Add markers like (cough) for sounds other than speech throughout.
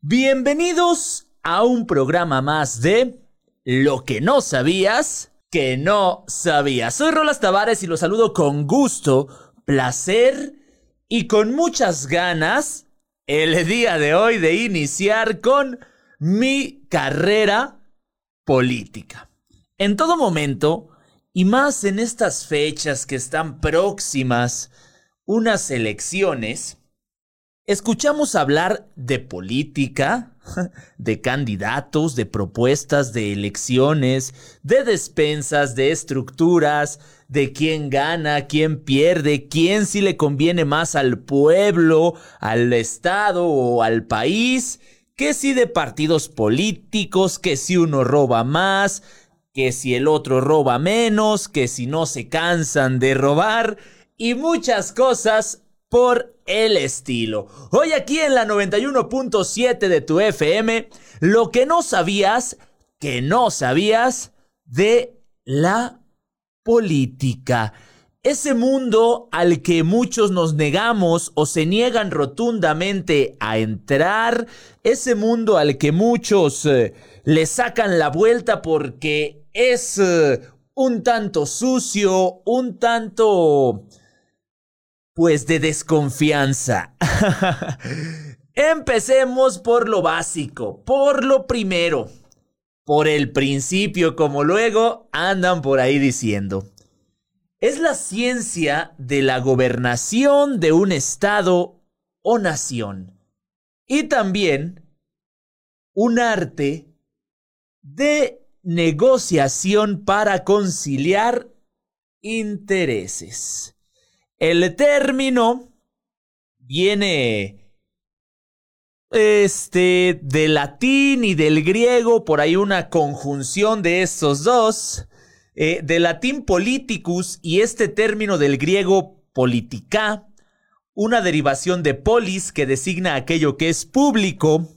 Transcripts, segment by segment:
Bienvenidos a un programa más de Lo que no sabías que no sabías. Soy Rolas Tavares y los saludo con gusto, placer y con muchas ganas el día de hoy de iniciar con mi carrera política. En todo momento, y más en estas fechas que están próximas, unas elecciones, escuchamos hablar de política, (laughs) de candidatos, de propuestas, de elecciones, de despensas, de estructuras, de quién gana, quién pierde, quién sí le conviene más al pueblo, al Estado o al país, que si de partidos políticos, que si uno roba más, que si el otro roba menos, que si no se cansan de robar y muchas cosas por el estilo. Hoy aquí en la 91.7 de tu FM, lo que no sabías, que no sabías de la política. Ese mundo al que muchos nos negamos o se niegan rotundamente a entrar, ese mundo al que muchos eh, le sacan la vuelta porque es eh, un tanto sucio, un tanto pues de desconfianza. (laughs) Empecemos por lo básico, por lo primero, por el principio, como luego andan por ahí diciendo. Es la ciencia de la gobernación de un estado o nación. Y también un arte de negociación para conciliar intereses. El término viene este del latín y del griego, por ahí una conjunción de estos dos, eh, del latín politicus y este término del griego politica, una derivación de polis que designa aquello que es público,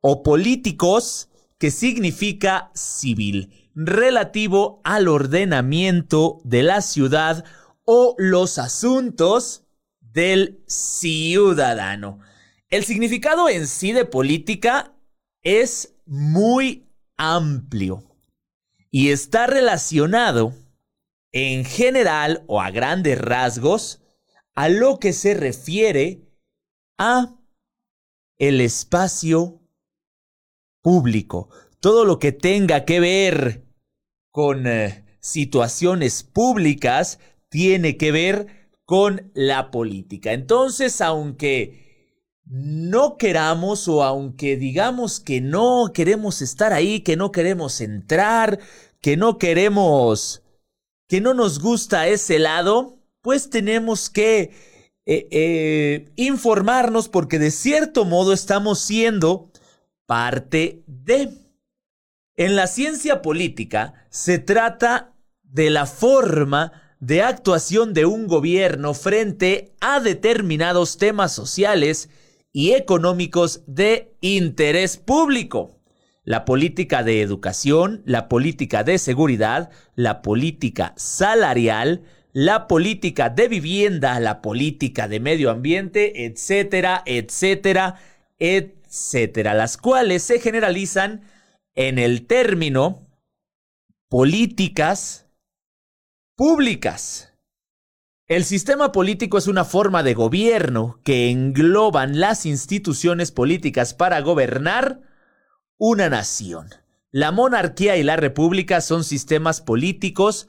o políticos que significa civil, relativo al ordenamiento de la ciudad o los asuntos del ciudadano. El significado en sí de política es muy amplio y está relacionado en general o a grandes rasgos a lo que se refiere a el espacio público, todo lo que tenga que ver con eh, situaciones públicas tiene que ver con la política. Entonces, aunque no queramos o aunque digamos que no queremos estar ahí, que no queremos entrar, que no queremos, que no nos gusta ese lado, pues tenemos que eh, eh, informarnos porque de cierto modo estamos siendo parte de... En la ciencia política se trata de la forma de actuación de un gobierno frente a determinados temas sociales y económicos de interés público. La política de educación, la política de seguridad, la política salarial, la política de vivienda, la política de medio ambiente, etcétera, etcétera, etcétera, las cuales se generalizan en el término políticas públicas. El sistema político es una forma de gobierno que engloban las instituciones políticas para gobernar una nación. La monarquía y la república son sistemas políticos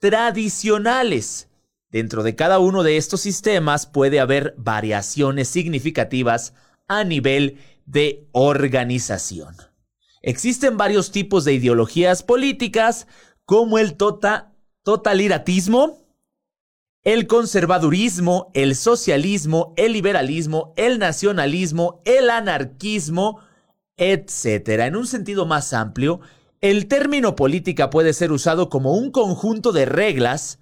tradicionales. Dentro de cada uno de estos sistemas puede haber variaciones significativas a nivel de organización. Existen varios tipos de ideologías políticas, como el tota totalitarismo, el conservadurismo, el socialismo, el liberalismo, el nacionalismo, el anarquismo, etc. En un sentido más amplio, el término política puede ser usado como un conjunto de reglas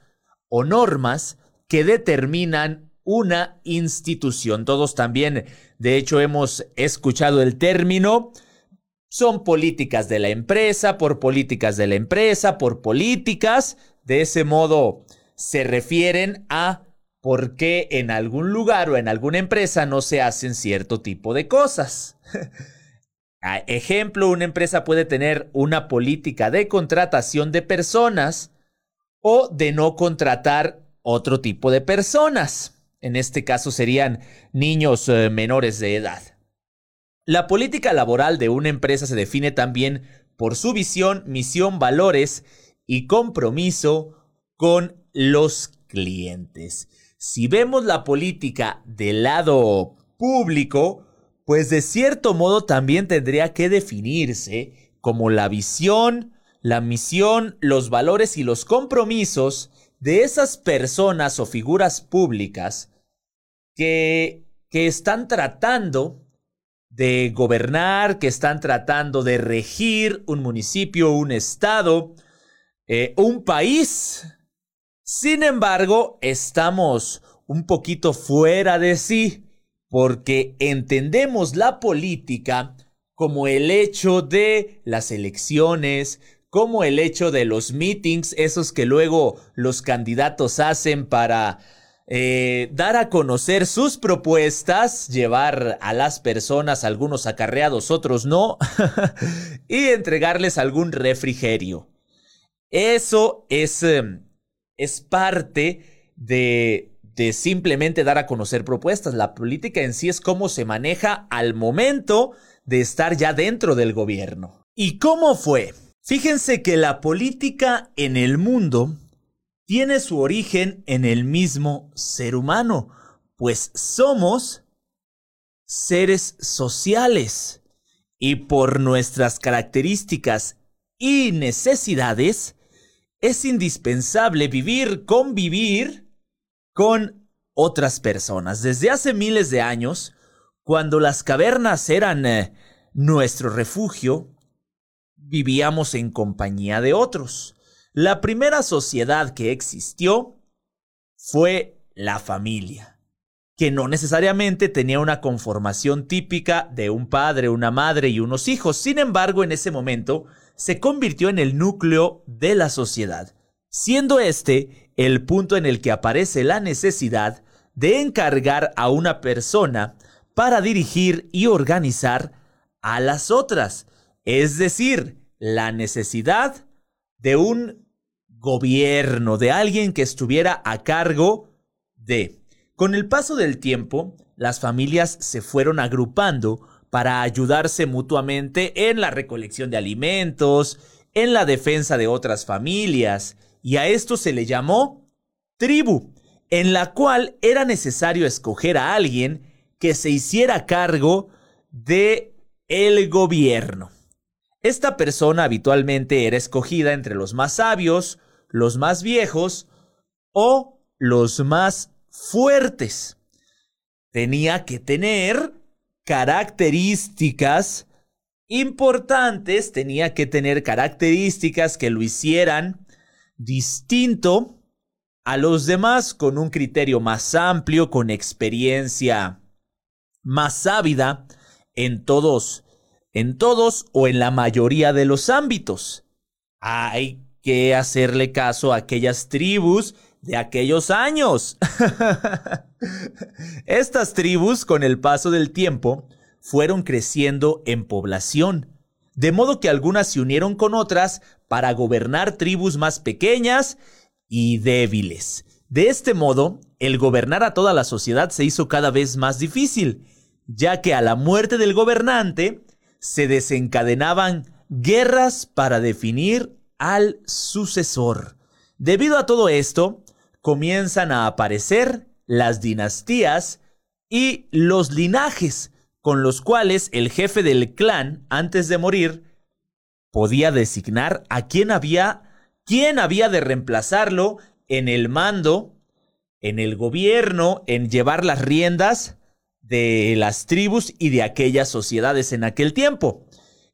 o normas que determinan una institución. Todos también, de hecho, hemos escuchado el término. Son políticas de la empresa, por políticas de la empresa, por políticas de ese modo, se refieren a por qué en algún lugar o en alguna empresa no se hacen cierto tipo de cosas. (laughs) ejemplo, una empresa puede tener una política de contratación de personas o de no contratar otro tipo de personas. En este caso serían niños eh, menores de edad. La política laboral de una empresa se define también por su visión, misión, valores y compromiso con los clientes. Si vemos la política del lado público, pues de cierto modo también tendría que definirse como la visión, la misión, los valores y los compromisos de esas personas o figuras públicas que, que están tratando de gobernar, que están tratando de regir un municipio, un estado, eh, un país. Sin embargo, estamos un poquito fuera de sí porque entendemos la política como el hecho de las elecciones, como el hecho de los meetings, esos que luego los candidatos hacen para eh, dar a conocer sus propuestas, llevar a las personas, algunos acarreados, otros no, (laughs) y entregarles algún refrigerio. Eso es, em, es parte de, de simplemente dar a conocer propuestas. La política en sí es cómo se maneja al momento de estar ya dentro del gobierno. ¿Y cómo fue? Fíjense que la política en el mundo tiene su origen en el mismo ser humano, pues somos seres sociales y por nuestras características y necesidades es indispensable vivir, convivir con otras personas. Desde hace miles de años, cuando las cavernas eran eh, nuestro refugio, vivíamos en compañía de otros. La primera sociedad que existió fue la familia, que no necesariamente tenía una conformación típica de un padre, una madre y unos hijos. Sin embargo, en ese momento se convirtió en el núcleo de la sociedad, siendo este el punto en el que aparece la necesidad de encargar a una persona para dirigir y organizar a las otras, es decir, la necesidad de un gobierno, de alguien que estuviera a cargo de. Con el paso del tiempo, las familias se fueron agrupando para ayudarse mutuamente en la recolección de alimentos, en la defensa de otras familias, y a esto se le llamó tribu, en la cual era necesario escoger a alguien que se hiciera cargo de el gobierno. Esta persona habitualmente era escogida entre los más sabios los más viejos o los más fuertes. Tenía que tener características importantes, tenía que tener características que lo hicieran distinto a los demás con un criterio más amplio, con experiencia más ávida en todos, en todos o en la mayoría de los ámbitos. Hay que hacerle caso a aquellas tribus de aquellos años. (laughs) Estas tribus, con el paso del tiempo, fueron creciendo en población, de modo que algunas se unieron con otras para gobernar tribus más pequeñas y débiles. De este modo, el gobernar a toda la sociedad se hizo cada vez más difícil, ya que a la muerte del gobernante se desencadenaban guerras para definir al sucesor. Debido a todo esto, comienzan a aparecer las dinastías y los linajes con los cuales el jefe del clan, antes de morir, podía designar a quién había, quién había de reemplazarlo en el mando, en el gobierno, en llevar las riendas de las tribus y de aquellas sociedades en aquel tiempo.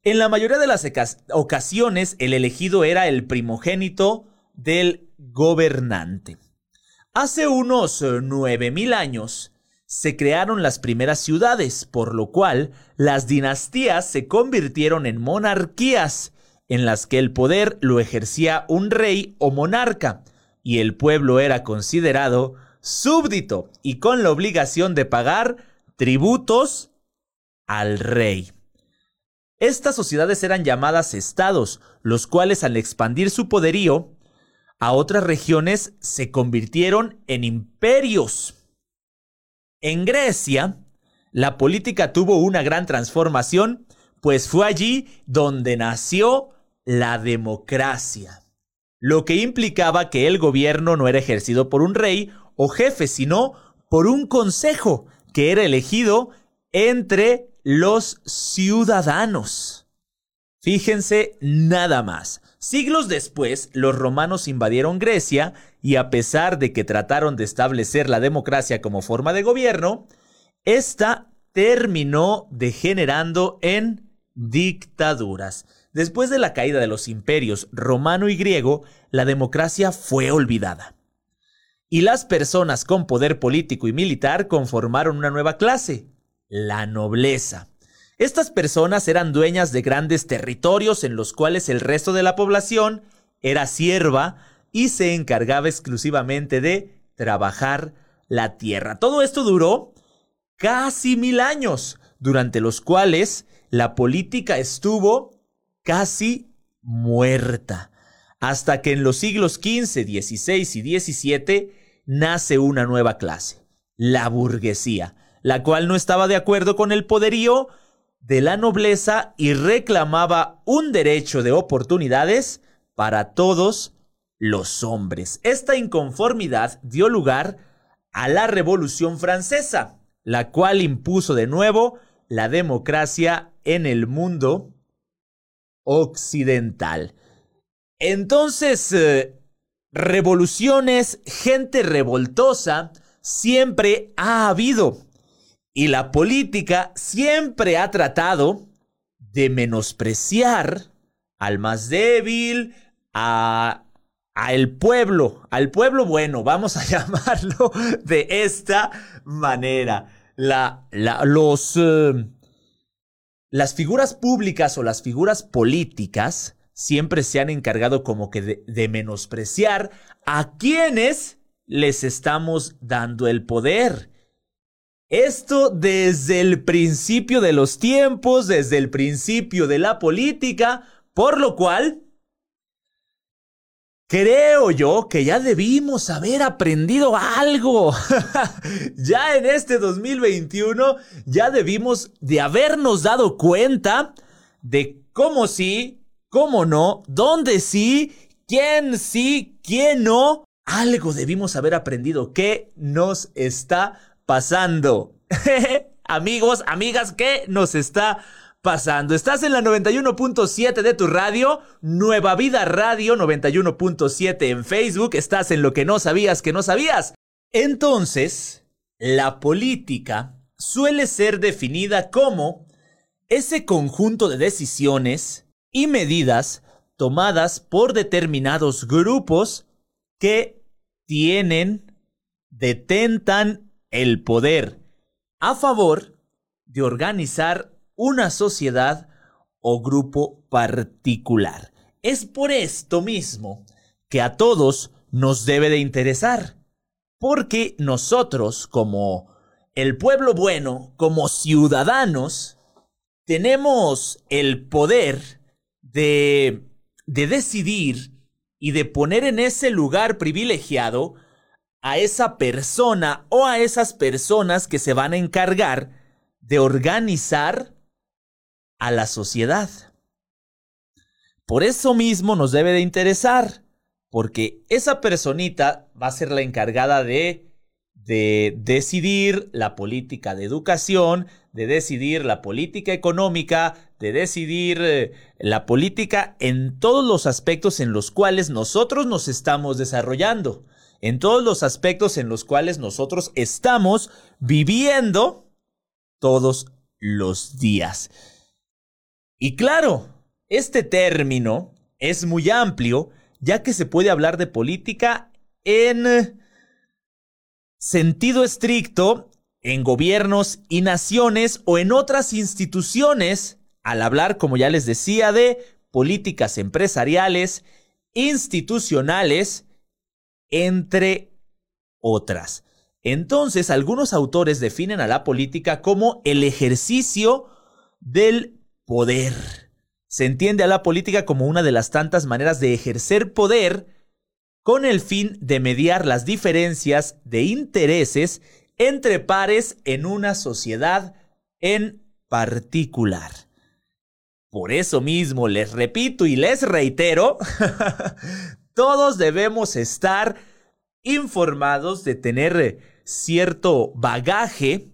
En la mayoría de las ocasiones, el elegido era el primogénito del gobernante. Hace unos eh, nueve mil años se crearon las primeras ciudades, por lo cual las dinastías se convirtieron en monarquías, en las que el poder lo ejercía un rey o monarca, y el pueblo era considerado súbdito y con la obligación de pagar tributos al rey. Estas sociedades eran llamadas estados, los cuales al expandir su poderío a otras regiones se convirtieron en imperios. En Grecia, la política tuvo una gran transformación, pues fue allí donde nació la democracia, lo que implicaba que el gobierno no era ejercido por un rey o jefe, sino por un consejo que era elegido entre los ciudadanos. Fíjense nada más. Siglos después, los romanos invadieron Grecia y a pesar de que trataron de establecer la democracia como forma de gobierno, esta terminó degenerando en dictaduras. Después de la caída de los imperios romano y griego, la democracia fue olvidada. Y las personas con poder político y militar conformaron una nueva clase, la nobleza. Estas personas eran dueñas de grandes territorios en los cuales el resto de la población era sierva y se encargaba exclusivamente de trabajar la tierra. Todo esto duró casi mil años, durante los cuales la política estuvo casi muerta, hasta que en los siglos XV, XVI y XVII nace una nueva clase, la burguesía, la cual no estaba de acuerdo con el poderío de la nobleza y reclamaba un derecho de oportunidades para todos los hombres. Esta inconformidad dio lugar a la Revolución Francesa, la cual impuso de nuevo la democracia en el mundo occidental. Entonces, eh, revoluciones, gente revoltosa, siempre ha habido. Y la política siempre ha tratado de menospreciar al más débil, a, el pueblo, al pueblo bueno, vamos a (laughs) llamarlo de esta manera. La, los, eh, las figuras públicas o las figuras políticas siempre se han encargado como que de, de menospreciar a quienes les estamos dando el poder. Esto desde el principio de los tiempos, desde el principio de la política, por lo cual Creo yo que ya debimos haber aprendido algo. (laughs) ya en este 2021 ya debimos de habernos dado cuenta de cómo sí, cómo no, dónde sí, quién sí, quién no. Algo debimos haber aprendido. ¿Qué nos está pasando? (laughs) Amigos, amigas, ¿qué nos está pasando? Estás en la 91.7 de tu radio, Nueva Vida Radio 91.7 en Facebook, estás en lo que no sabías que no sabías. Entonces, la política suele ser definida como ese conjunto de decisiones y medidas tomadas por determinados grupos que tienen, detentan el poder a favor de organizar una sociedad o grupo particular. Es por esto mismo que a todos nos debe de interesar, porque nosotros como el pueblo bueno, como ciudadanos, tenemos el poder de, de decidir y de poner en ese lugar privilegiado a esa persona o a esas personas que se van a encargar de organizar a la sociedad. Por eso mismo nos debe de interesar, porque esa personita va a ser la encargada de, de decidir la política de educación, de decidir la política económica, de decidir eh, la política en todos los aspectos en los cuales nosotros nos estamos desarrollando, en todos los aspectos en los cuales nosotros estamos viviendo todos los días. Y claro, este término es muy amplio, ya que se puede hablar de política en sentido estricto en gobiernos y naciones o en otras instituciones, al hablar, como ya les decía, de políticas empresariales, institucionales, entre otras. Entonces, algunos autores definen a la política como el ejercicio del poder. Se entiende a la política como una de las tantas maneras de ejercer poder con el fin de mediar las diferencias de intereses entre pares en una sociedad en particular. Por eso mismo les repito y les reitero, (laughs) todos debemos estar informados de tener cierto bagaje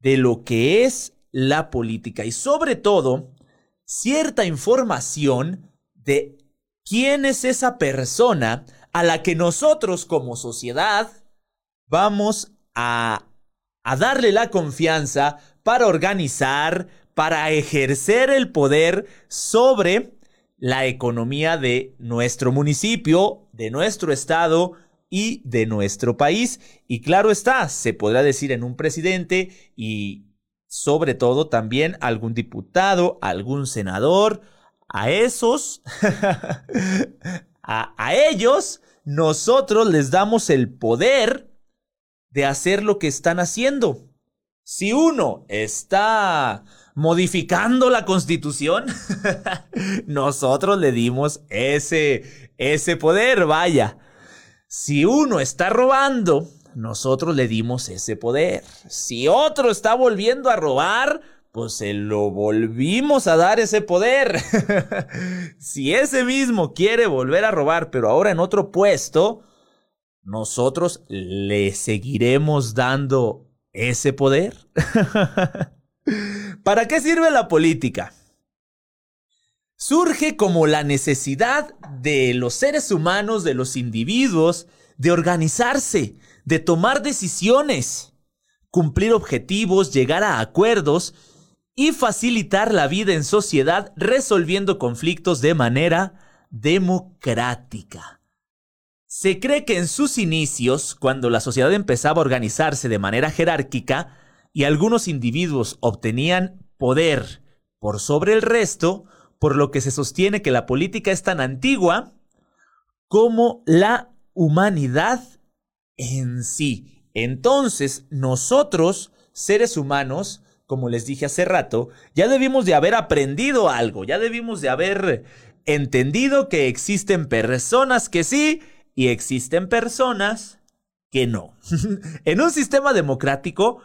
de lo que es la política y sobre todo cierta información de quién es esa persona a la que nosotros como sociedad vamos a, a darle la confianza para organizar, para ejercer el poder sobre la economía de nuestro municipio, de nuestro estado y de nuestro país. Y claro está, se podrá decir en un presidente y sobre todo también algún diputado, algún senador, a esos, (laughs) a, ellos, nosotros les damos el poder de hacer lo que están haciendo. Si uno está modificando la constitución, (laughs) nosotros le dimos ese, ese poder, vaya. Si uno está robando, nosotros le dimos ese poder. Si otro está volviendo a robar, pues se lo volvimos a dar ese poder. (laughs) si ese mismo quiere volver a robar, pero ahora en otro puesto, nosotros le seguiremos dando ese poder. (laughs) ¿Para qué sirve la política? Surge como la necesidad de los seres humanos, de los individuos, de organizarse, de tomar decisiones, cumplir objetivos, llegar a acuerdos y facilitar la vida en sociedad resolviendo conflictos de manera democrática. Se cree que en sus inicios, cuando la sociedad empezaba a organizarse de manera jerárquica y algunos individuos obtenían poder por sobre el resto, por lo que se sostiene que la política es tan antigua como la humanidad en sí. Entonces, nosotros, seres humanos, como les dije hace rato, ya debimos de haber aprendido algo, ya debimos de haber entendido que existen personas que sí y existen personas que no. (laughs) en un sistema democrático,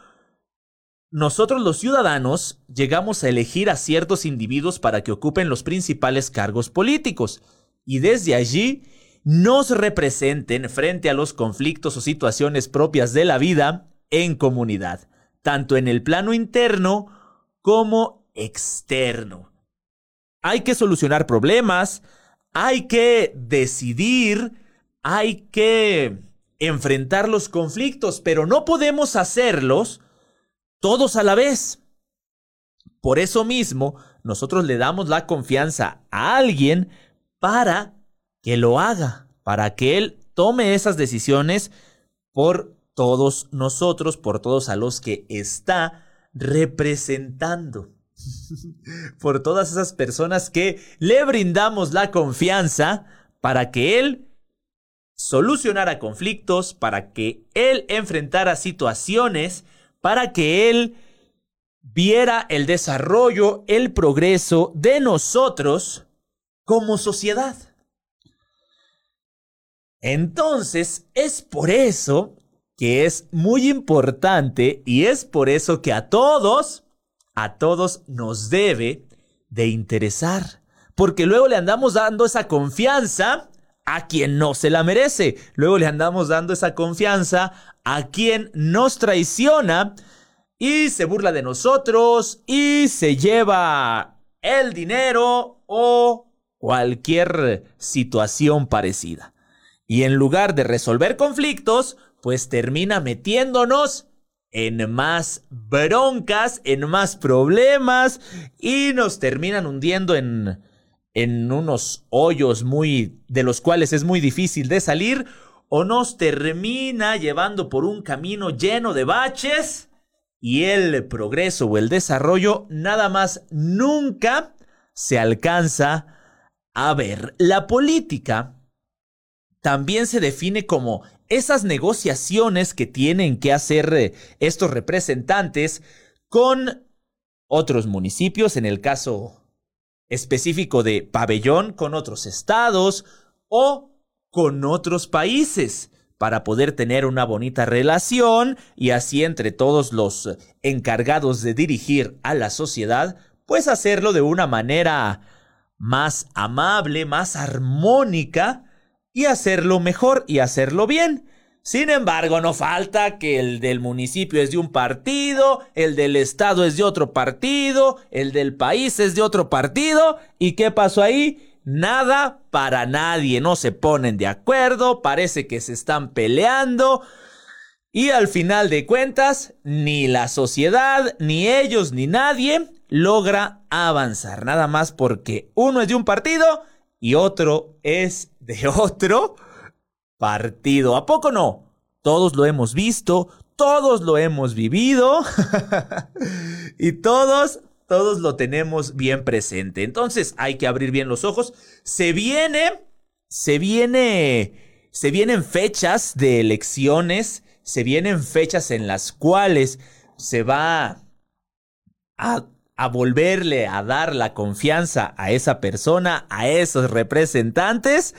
nosotros los ciudadanos llegamos a elegir a ciertos individuos para que ocupen los principales cargos políticos y desde allí nos representen frente a los conflictos o situaciones propias de la vida en comunidad, tanto en el plano interno como externo. Hay que solucionar problemas, hay que decidir, hay que enfrentar los conflictos, pero no podemos hacerlos todos a la vez. Por eso mismo, nosotros le damos la confianza a alguien para que lo haga, para que él tome esas decisiones por todos nosotros, por todos a los que está representando. (laughs) por todas esas personas que le brindamos la confianza para que él solucionara conflictos, para que él enfrentara situaciones para que Él viera el desarrollo, el progreso de nosotros como sociedad. Entonces, es por eso que es muy importante y es por eso que a todos, a todos nos debe de interesar. Porque luego le andamos dando esa confianza a quien no se la merece. Luego le andamos dando esa confianza a quien nos traiciona y se burla de nosotros y se lleva el dinero o cualquier situación parecida. Y en lugar de resolver conflictos, pues termina metiéndonos en más broncas, en más problemas y nos terminan hundiendo en, en unos hoyos muy de los cuales es muy difícil de salir o nos termina llevando por un camino lleno de baches y el progreso o el desarrollo nada más nunca se alcanza a ver. La política también se define como esas negociaciones que tienen que hacer eh, estos representantes con otros municipios, en el caso específico de pabellón con otros estados o con otros países para poder tener una bonita relación y así entre todos los encargados de dirigir a la sociedad, pues hacerlo de una manera más amable, más armónica y hacerlo mejor y hacerlo bien. Sin embargo, no falta que el del municipio es de un partido, el del estado es de otro partido, el del país es de otro partido. ¿Y qué pasó ahí? Nada para nadie, no se ponen de acuerdo, parece que se están peleando. Y al final de cuentas, ni la sociedad, ni ellos, ni nadie logra avanzar. Nada más porque uno es de un partido y otro es de (laughs) otro partido. ¿A poco no? Todos lo hemos visto, todos lo hemos vivido (laughs) y todos, todos lo tenemos bien presente. Entonces hay que abrir bien los ojos. Se viene, se viene, se vienen fechas de elecciones, se vienen fechas en las cuales se va a a volverle a dar la confianza a esa persona, a esos representantes,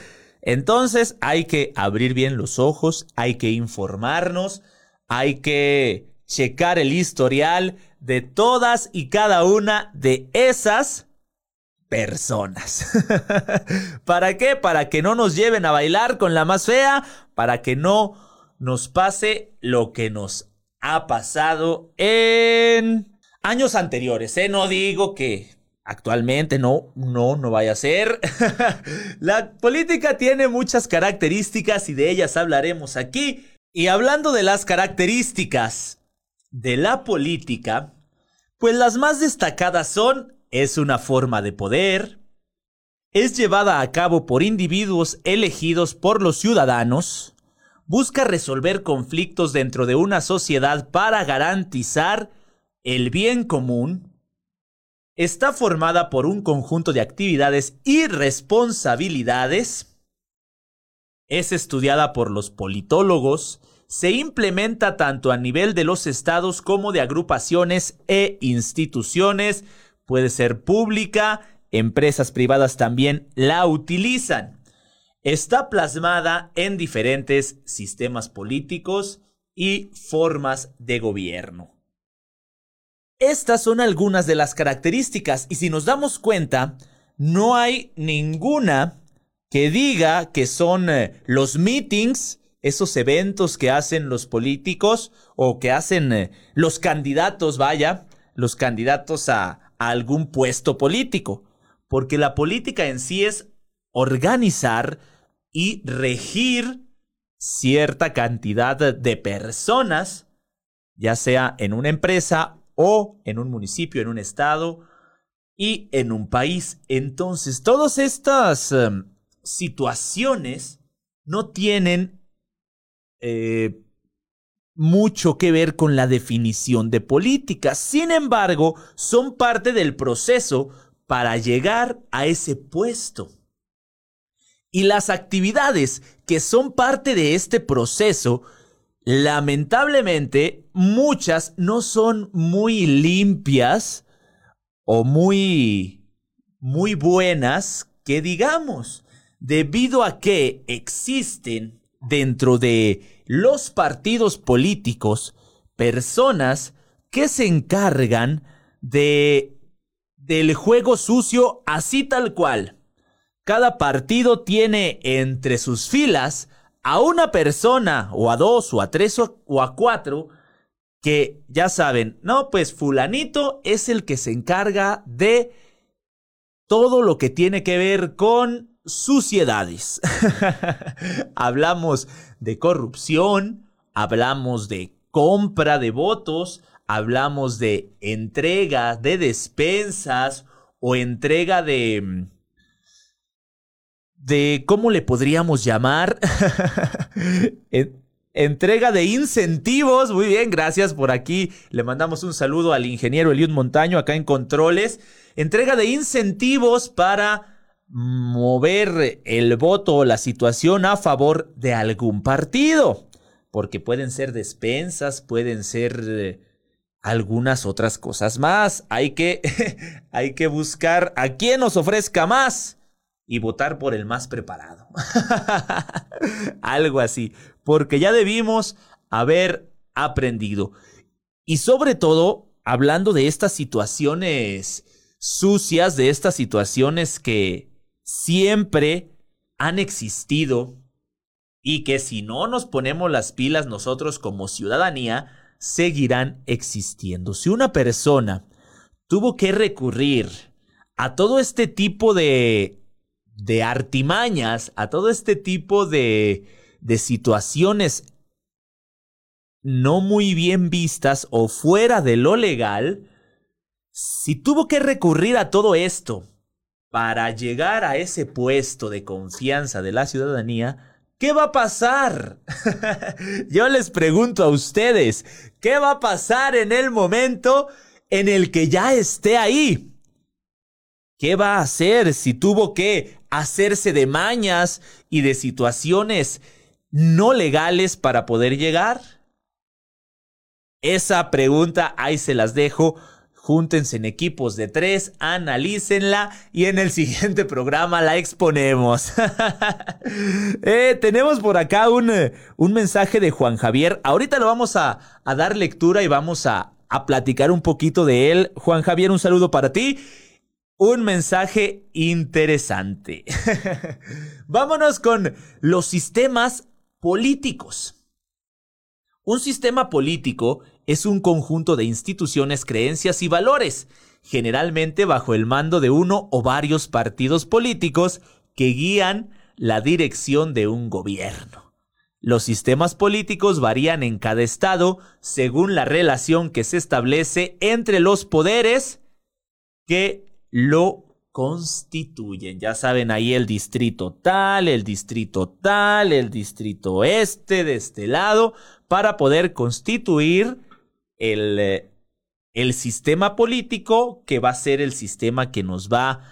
entonces hay que abrir bien los ojos, hay que informarnos, hay que checar el historial de todas y cada una de esas personas. (laughs) ¿Para qué? Para que no nos lleven a bailar con la más fea, para que no nos pase lo que nos ha pasado en años anteriores, ¿eh? No digo que actualmente no, no, no vaya a ser. (laughs) la política tiene muchas características y de ellas hablaremos aquí. Y hablando de las características de la política, pues las más destacadas son es una forma de poder, es llevada a cabo por individuos elegidos por los ciudadanos, busca resolver conflictos dentro de una sociedad para garantizar el bien común está formada por un conjunto de actividades y responsabilidades, es estudiada por los politólogos, se implementa tanto a nivel de los estados como de agrupaciones e instituciones, puede ser pública, empresas privadas también la utilizan. Está plasmada en diferentes sistemas políticos y formas de gobierno. Estas son algunas de las características y si nos damos cuenta, no hay ninguna que diga que son eh, los meetings, esos eventos que hacen los políticos o que hacen eh, los candidatos, vaya, los candidatos a, a algún puesto político. Porque la política en sí es organizar y regir cierta cantidad de personas, ya sea en una empresa o en un municipio, en un estado y en un país. Entonces, todas estas em, situaciones no tienen eh, mucho que ver con la definición de política. Sin embargo, son parte del proceso para llegar a ese puesto. Y las actividades que son parte de este proceso Lamentablemente, muchas no son muy limpias o muy, muy buenas, que digamos, debido a que existen dentro de los partidos políticos personas que se encargan de del juego sucio así tal cual. Cada partido tiene entre sus filas a una persona o a dos o a tres o a cuatro que ya saben, no, pues fulanito es el que se encarga de todo lo que tiene que ver con suciedades. (laughs) hablamos de corrupción, hablamos de compra de votos, hablamos de entrega de despensas o entrega de mm, de cómo le podríamos llamar. (laughs) Entrega de incentivos. Muy bien, gracias por aquí. Le mandamos un saludo al ingeniero Eliud Montaño acá en Controles. Entrega de incentivos para mover el voto o la situación a favor de algún partido. Porque pueden ser despensas, pueden ser eh, algunas otras cosas más. Hay que, (laughs) hay que buscar a quien nos ofrezca más y votar por el más preparado. (laughs) Algo así, porque ya debimos haber aprendido. Y sobre todo, hablando de estas situaciones sucias, de estas situaciones que siempre han existido y que si no nos ponemos las pilas nosotros como ciudadanía, seguirán existiendo. Si una persona tuvo que recurrir a todo este tipo de, de artimañas, a todo este tipo de, de situaciones no muy bien vistas o fuera de lo legal, si tuvo que recurrir a todo esto para llegar a ese puesto de confianza de la ciudadanía, ¿Qué va a pasar? (laughs) Yo les pregunto a ustedes, ¿qué va a pasar en el momento en el que ya esté ahí? ¿Qué va a hacer si tuvo que hacerse de mañas y de situaciones no legales para poder llegar? Esa pregunta ahí se las dejo Júntense en equipos de tres, analícenla y en el (laughs) siguiente programa la exponemos. (laughs) Eh, tenemos por acá un, eh, un, mensaje de Juan Javier. Ahorita lo vamos a, a dar lectura y vamos a, a platicar un poquito de él. Juan Javier, un saludo para ti. Un mensaje interesante. (laughs) Vámonos con los sistemas políticos. Un sistema político es un conjunto de instituciones, creencias y valores, generalmente bajo el mando de uno o varios partidos políticos que guían la dirección de un gobierno. Los sistemas políticos varían en cada estado según la relación que se establece entre los poderes que lo constituyen. Ya saben, ahí el distrito tal, el distrito tal, el distrito este de este lado, para poder constituir el, eh, el sistema político que va a ser el sistema que nos va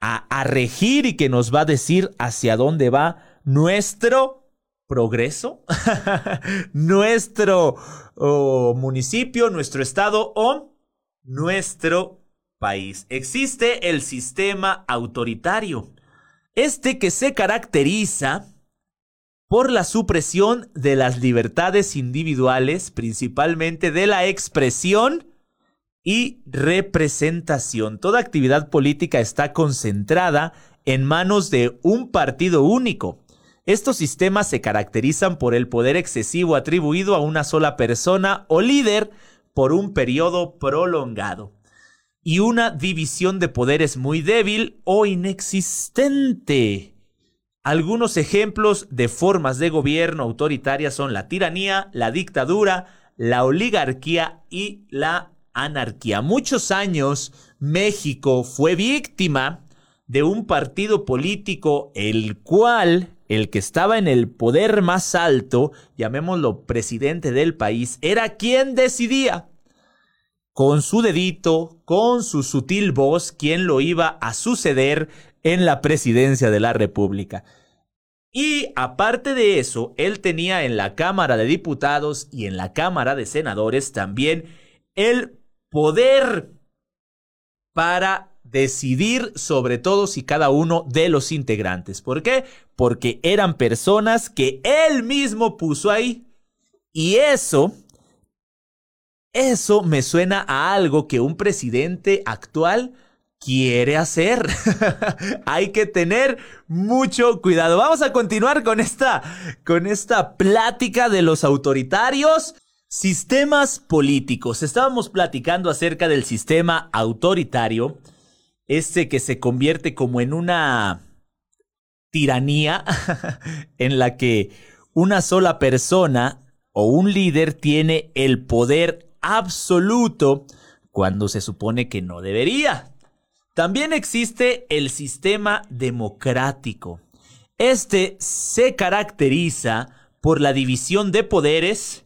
a, regir y que nos va a decir hacia dónde va nuestro progreso, (laughs) nuestro municipio, nuestro estado o nuestro país. Existe el sistema autoritario, este que se caracteriza por la supresión de las libertades individuales, principalmente de la expresión y representación. Toda actividad política está concentrada en manos de un partido único. Estos sistemas se caracterizan por el poder excesivo atribuido a una sola persona o líder por un periodo prolongado y una división de poderes muy débil o inexistente. Algunos ejemplos de formas de gobierno autoritaria son la tiranía, la dictadura, la oligarquía y la anarquía. Muchos años México fue víctima de un partido político el cual el que estaba en el poder más alto, llamémoslo presidente del país, era quien decidía con su dedito, con su sutil voz, quién lo iba a suceder en la presidencia de la República. Y aparte de eso, él tenía en la Cámara de Diputados y en la Cámara de Senadores también el poder para decidir sobre todos y cada uno de los integrantes. ¿Por qué? Porque eran personas que él mismo puso ahí. Y eso, eso me suena a algo que un presidente actual quiere hacer. (laughs) Hay que tener mucho cuidado. Vamos a continuar con esta, con esta plática de los autoritarios. Sistemas políticos. Estábamos platicando acerca del sistema autoritario, este que se convierte como en una tiranía (laughs) en la que una sola persona o un líder tiene el poder absoluto cuando se supone que no debería. También existe el sistema democrático. Este se caracteriza por la división de poderes.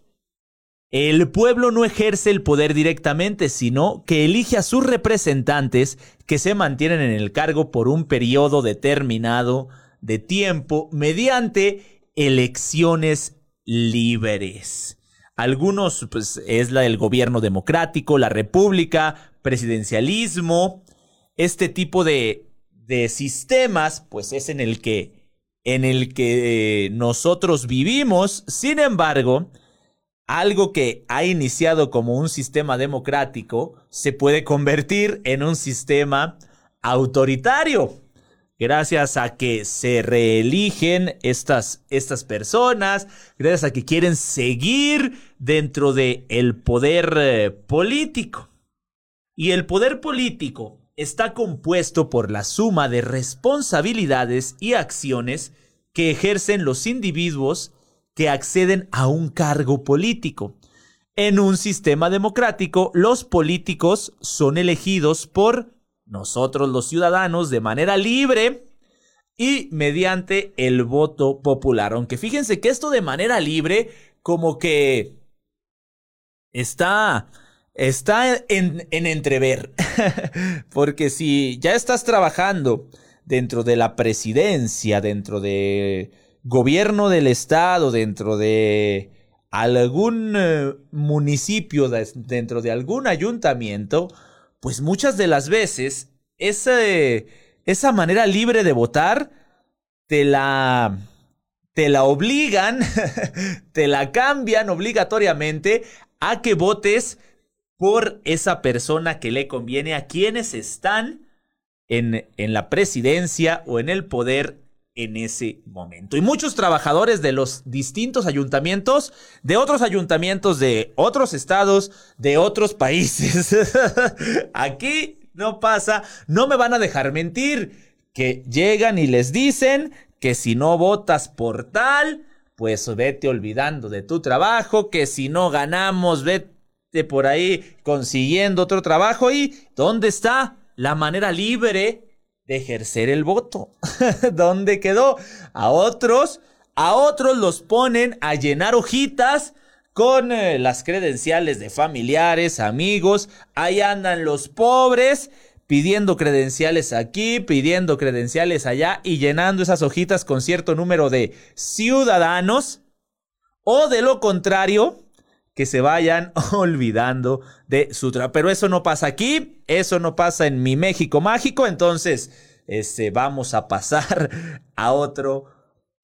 El pueblo no ejerce el poder directamente, sino que elige a sus representantes que se mantienen en el cargo por un periodo determinado de tiempo mediante elecciones libres. Algunos, pues, es la del gobierno democrático, la república, presidencialismo. Este tipo de, sistemas, pues es en el que, en el que nosotros vivimos. Sin embargo, algo que ha iniciado como un sistema democrático se puede convertir en un sistema autoritario. Gracias a que se reeligen estas, estas personas, gracias a que quieren seguir dentro del el poder eh, político. Y el poder político está compuesto por la suma de responsabilidades y acciones que ejercen los individuos que acceden a un cargo político. En un sistema democrático, los políticos son elegidos por nosotros los ciudadanos de manera libre y mediante el voto popular. Aunque fíjense que esto de manera libre como que está está en, en entrever. (laughs) Porque si ya estás trabajando dentro de la presidencia, dentro de gobierno del estado, dentro de algún eh, municipio, dentro de algún ayuntamiento, pues muchas de las veces esa manera libre de votar te la, te la obligan, (laughs) te la cambian obligatoriamente a que votes por esa persona que le conviene a quienes están en, en la presidencia o en el poder en ese momento. Y muchos trabajadores de los distintos ayuntamientos, de otros ayuntamientos de otros estados, de otros países. (laughs) Aquí no pasa, no me van a dejar mentir, que llegan y les dicen que si no votas por tal, pues vete olvidando de tu trabajo, que si no ganamos, vete por ahí consiguiendo otro trabajo y ¿dónde está la manera libre de ejercer el voto. (laughs) ¿Dónde quedó? A otros, a otros los ponen a llenar hojitas con eh, las credenciales de familiares, amigos. Ahí andan los pobres pidiendo credenciales aquí, pidiendo credenciales allá y llenando esas hojitas con cierto número de ciudadanos. O de lo contrario, que se vayan (laughs) olvidando de su trabajo. Pero eso no pasa aquí, eso no pasa en mi México mágico, entonces este, vamos a pasar (laughs) a otro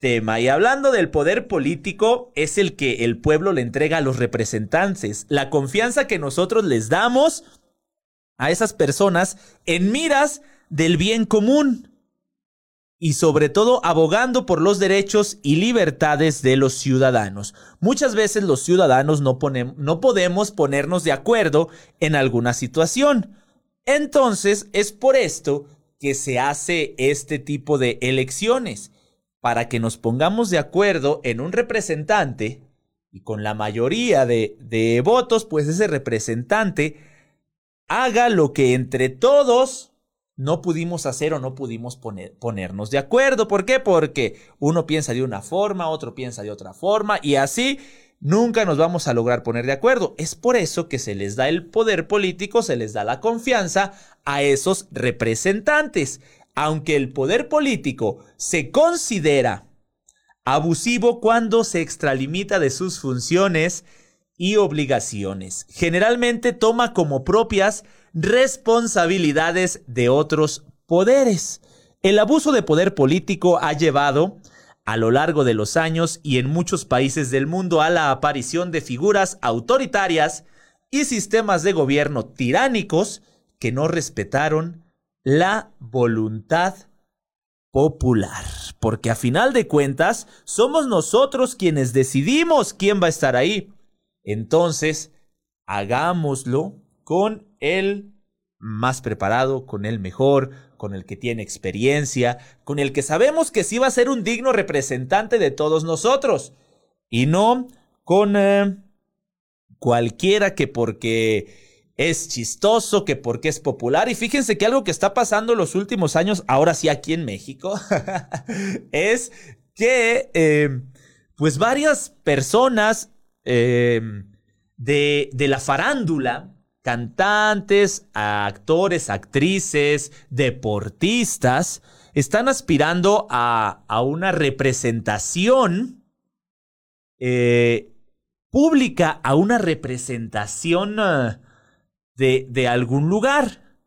tema. Y hablando del poder político, es el que el pueblo le entrega a los representantes, la confianza que nosotros les damos a esas personas en miras del bien común y sobre todo abogando por los derechos y libertades de los ciudadanos. Muchas veces los ciudadanos no, no podemos ponernos de acuerdo en alguna situación. Entonces es por esto que se hace este tipo de elecciones, para que nos pongamos de acuerdo en un representante y con la mayoría de, de votos, pues ese representante haga lo que entre todos no pudimos hacer o no pudimos poner, ponernos de acuerdo. ¿Por qué? Porque uno piensa de una forma, otro piensa de otra forma y así nunca nos vamos a lograr poner de acuerdo. Es por eso que se les da el poder político, se les da la confianza a esos representantes. Aunque el poder político se considera abusivo cuando se extralimita de sus funciones y obligaciones. Generalmente toma como propias responsabilidades de otros poderes. El abuso de poder político ha llevado a lo largo de los años y en muchos países del mundo a la aparición de figuras autoritarias y sistemas de gobierno tiránicos que no respetaron la voluntad popular. Porque a final de cuentas somos nosotros quienes decidimos quién va a estar ahí. Entonces, hagámoslo con el más preparado, con el mejor, con el que tiene experiencia, con el que sabemos que sí va a ser un digno representante de todos nosotros. Y no con eh, cualquiera que porque es chistoso, que porque es popular. Y fíjense que algo que está pasando los últimos años, ahora sí aquí en México, (laughs) es que eh, pues varias personas eh, de, de la farándula, cantantes, actores, actrices, deportistas, están aspirando a, una representación, eh, pública a una representación eh, de, de algún lugar.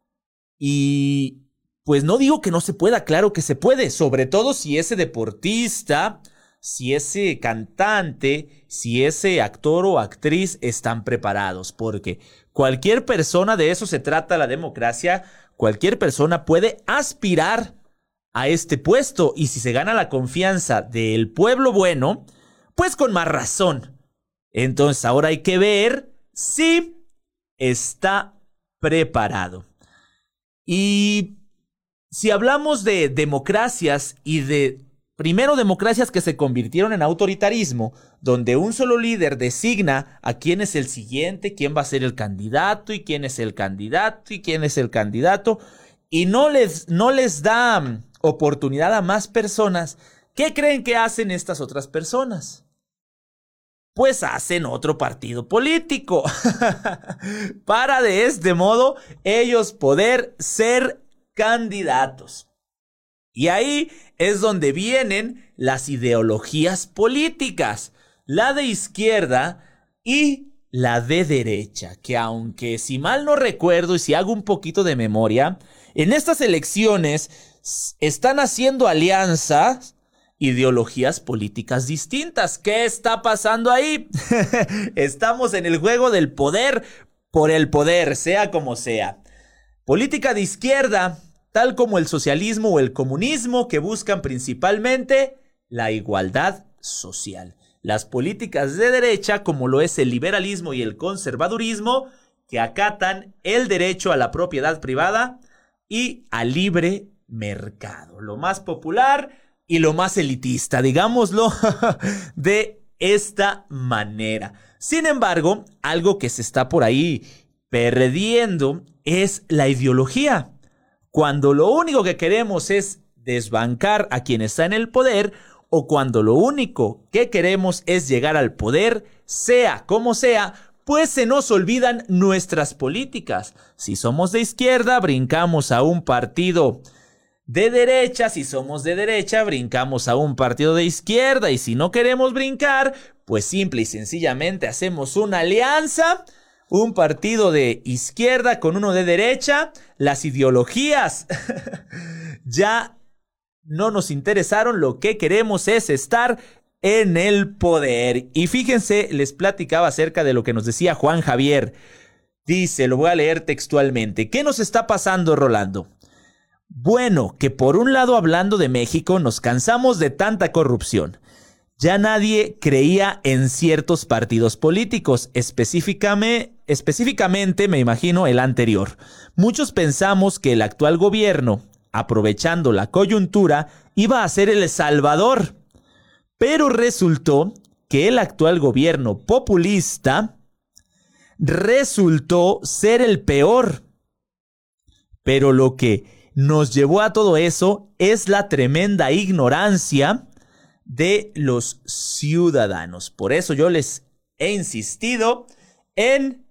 Y pues no digo que no se pueda, claro que se puede, sobre todo si ese deportista, si ese cantante, si ese actor o actriz están preparados, porque cualquier persona, de eso se trata la democracia, cualquier persona puede aspirar a este puesto y si se gana la confianza del pueblo bueno, pues con más razón. Entonces ahora hay que ver si está preparado. Y si hablamos de democracias y de Primero, democracias que se convirtieron en autoritarismo, donde un solo líder designa a quién es el siguiente, quién va a ser el candidato y quién es el candidato y quién es el candidato, y no les, no les da mm, oportunidad a más personas. ¿Qué creen que hacen estas otras personas? Pues hacen otro partido político (laughs) para de este modo ellos poder ser candidatos. Y ahí es donde vienen las ideologías políticas, la de izquierda y la de derecha, que aunque si mal no recuerdo y si hago un poquito de memoria, en estas elecciones están haciendo alianzas ideologías políticas distintas. ¿Qué está pasando ahí? (laughs) Estamos en el juego del poder por el poder, sea como sea. Política de izquierda tal como el socialismo o el comunismo que buscan principalmente la igualdad social. Las políticas de derecha, como lo es el liberalismo y el conservadurismo, que acatan el derecho a la propiedad privada y al libre mercado. Lo más popular y lo más elitista, digámoslo (laughs) de esta manera. Sin embargo, algo que se está por ahí perdiendo es la ideología cuando lo único que queremos es desbancar a quien está en el poder o cuando lo único que queremos es llegar al poder, sea como sea, pues se nos olvidan nuestras políticas. Si somos de izquierda, brincamos a un partido de derecha, si somos de derecha, brincamos a un partido de izquierda y si no queremos brincar, pues simple y sencillamente hacemos una alianza un partido de izquierda con uno de derecha, las ideologías (laughs) ya no nos interesaron, lo que queremos es estar en el poder. Y fíjense, les platicaba acerca de lo que nos decía Juan Javier. Dice, lo voy a leer textualmente. ¿Qué nos está pasando, Rolando? Bueno, que por un lado hablando de México nos cansamos de tanta corrupción. Ya nadie creía en ciertos partidos políticos, específicamente, específicamente me imagino el anterior. Muchos pensamos que el actual gobierno, aprovechando la coyuntura, iba a ser el salvador. Pero resultó que el actual gobierno populista resultó ser el peor. Pero lo que nos llevó a todo eso es la tremenda ignorancia de los ciudadanos. Por eso yo les he insistido en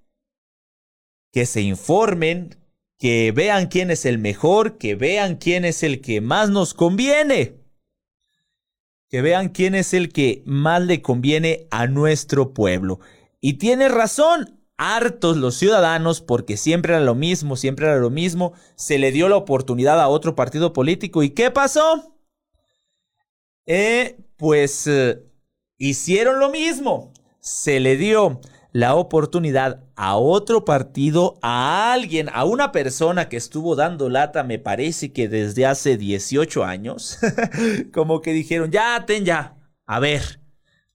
que se informen, que vean quién es el mejor, que vean quién es el que más nos conviene, que vean quién es el que más le conviene a nuestro pueblo. Y tiene razón, hartos los ciudadanos porque siempre era lo mismo, siempre era lo mismo, se le dio la oportunidad a otro partido político y ¿qué pasó? Eh, pues eh, hicieron lo mismo. Se le dio la oportunidad a otro partido, a alguien, a una persona que estuvo dando lata, me parece que desde hace 18 años, (laughs) como que dijeron, ya, ten ya, a ver,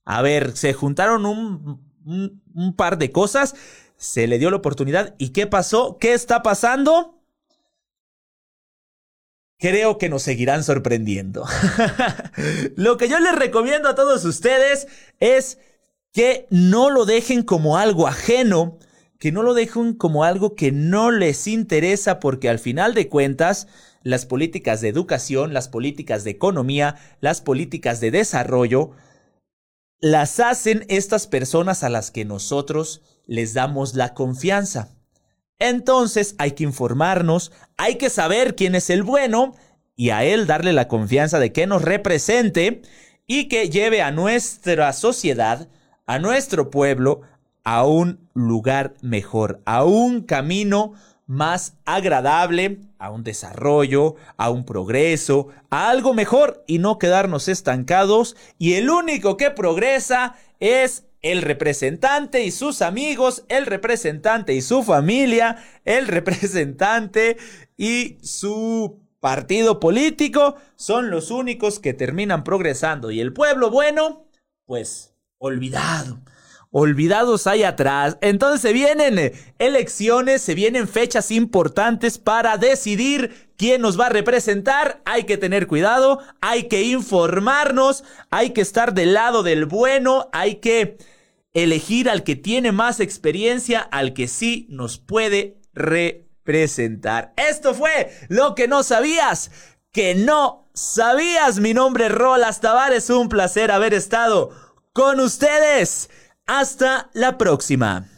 a ver, se juntaron un, un par de cosas, se le dio la oportunidad y ¿qué pasó? ¿Qué está pasando? creo que nos seguirán sorprendiendo. (laughs) lo que yo les recomiendo a todos ustedes es que no lo dejen como algo ajeno, que no lo dejen como algo que no les interesa, porque al final de cuentas, las políticas de educación, las políticas de economía, las políticas de desarrollo, las hacen estas personas a las que nosotros les damos la confianza. Entonces hay que informarnos, hay que saber quién es el bueno y a él darle la confianza de que nos represente y que lleve a nuestra sociedad a nuestro pueblo a un lugar mejor, a un camino más agradable, a un desarrollo, a un progreso, a algo mejor y no quedarnos estancados. Y el único que progresa es el representante y sus amigos, el representante y su familia, el (laughs) representante y su partido político son los únicos que terminan progresando. Y el pueblo bueno, pues olvidado olvidados ahí atrás. Entonces se vienen elecciones, se vienen fechas importantes para decidir quién nos va a representar. Hay que tener cuidado, hay que informarnos, hay que estar del lado del bueno, hay que elegir al que tiene más experiencia, al que sí nos puede representar. Esto fue lo que no sabías, que no sabías. Mi nombre es Rolas Tavares, un placer haber estado con ustedes. Hasta la próxima.